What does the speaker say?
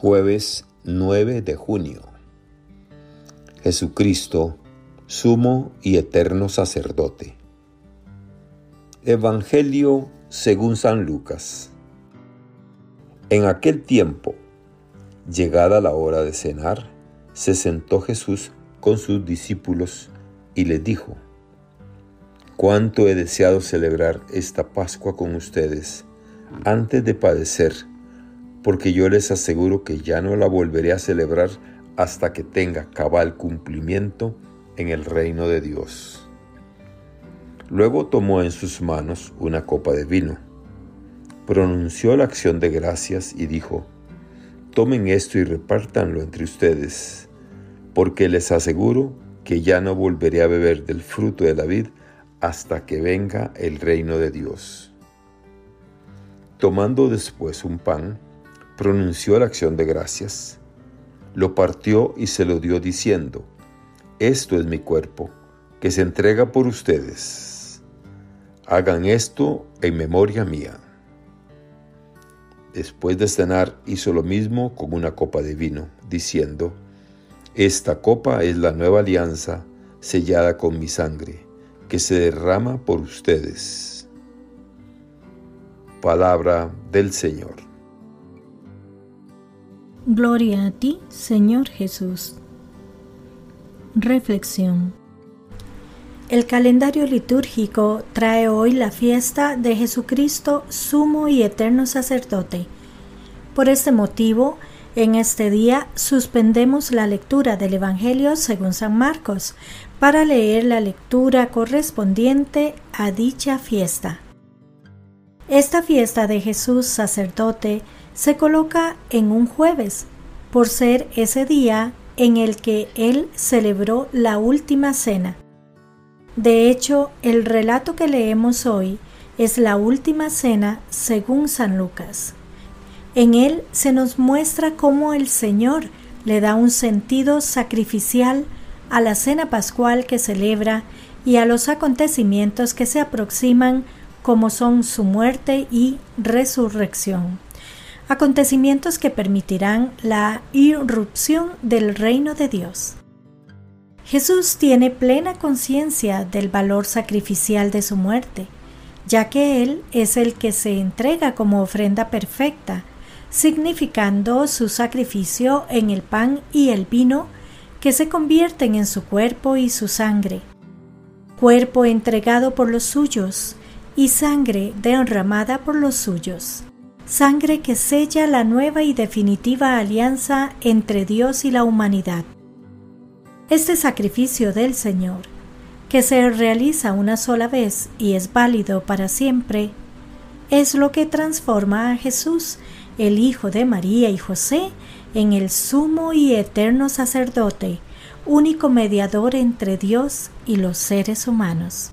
Jueves 9 de junio. Jesucristo, sumo y eterno sacerdote. Evangelio según San Lucas. En aquel tiempo, llegada la hora de cenar, se sentó Jesús con sus discípulos y les dijo, Cuánto he deseado celebrar esta Pascua con ustedes antes de padecer porque yo les aseguro que ya no la volveré a celebrar hasta que tenga cabal cumplimiento en el reino de Dios. Luego tomó en sus manos una copa de vino, pronunció la acción de gracias y dijo, Tomen esto y repártanlo entre ustedes, porque les aseguro que ya no volveré a beber del fruto de la vid hasta que venga el reino de Dios. Tomando después un pan, pronunció la acción de gracias, lo partió y se lo dio diciendo, Esto es mi cuerpo, que se entrega por ustedes. Hagan esto en memoria mía. Después de cenar hizo lo mismo con una copa de vino, diciendo, Esta copa es la nueva alianza sellada con mi sangre, que se derrama por ustedes. Palabra del Señor. Gloria a ti, Señor Jesús. Reflexión. El calendario litúrgico trae hoy la fiesta de Jesucristo, sumo y eterno sacerdote. Por este motivo, en este día suspendemos la lectura del Evangelio según San Marcos para leer la lectura correspondiente a dicha fiesta. Esta fiesta de Jesús sacerdote se coloca en un jueves, por ser ese día en el que él celebró la última cena. De hecho, el relato que leemos hoy es la última cena según San Lucas. En él se nos muestra cómo el Señor le da un sentido sacrificial a la cena pascual que celebra y a los acontecimientos que se aproximan como son su muerte y resurrección acontecimientos que permitirán la irrupción del reino de Dios. Jesús tiene plena conciencia del valor sacrificial de su muerte, ya que Él es el que se entrega como ofrenda perfecta, significando su sacrificio en el pan y el vino que se convierten en su cuerpo y su sangre, cuerpo entregado por los suyos y sangre derramada por los suyos sangre que sella la nueva y definitiva alianza entre Dios y la humanidad. Este sacrificio del Señor, que se realiza una sola vez y es válido para siempre, es lo que transforma a Jesús, el Hijo de María y José, en el sumo y eterno sacerdote, único mediador entre Dios y los seres humanos.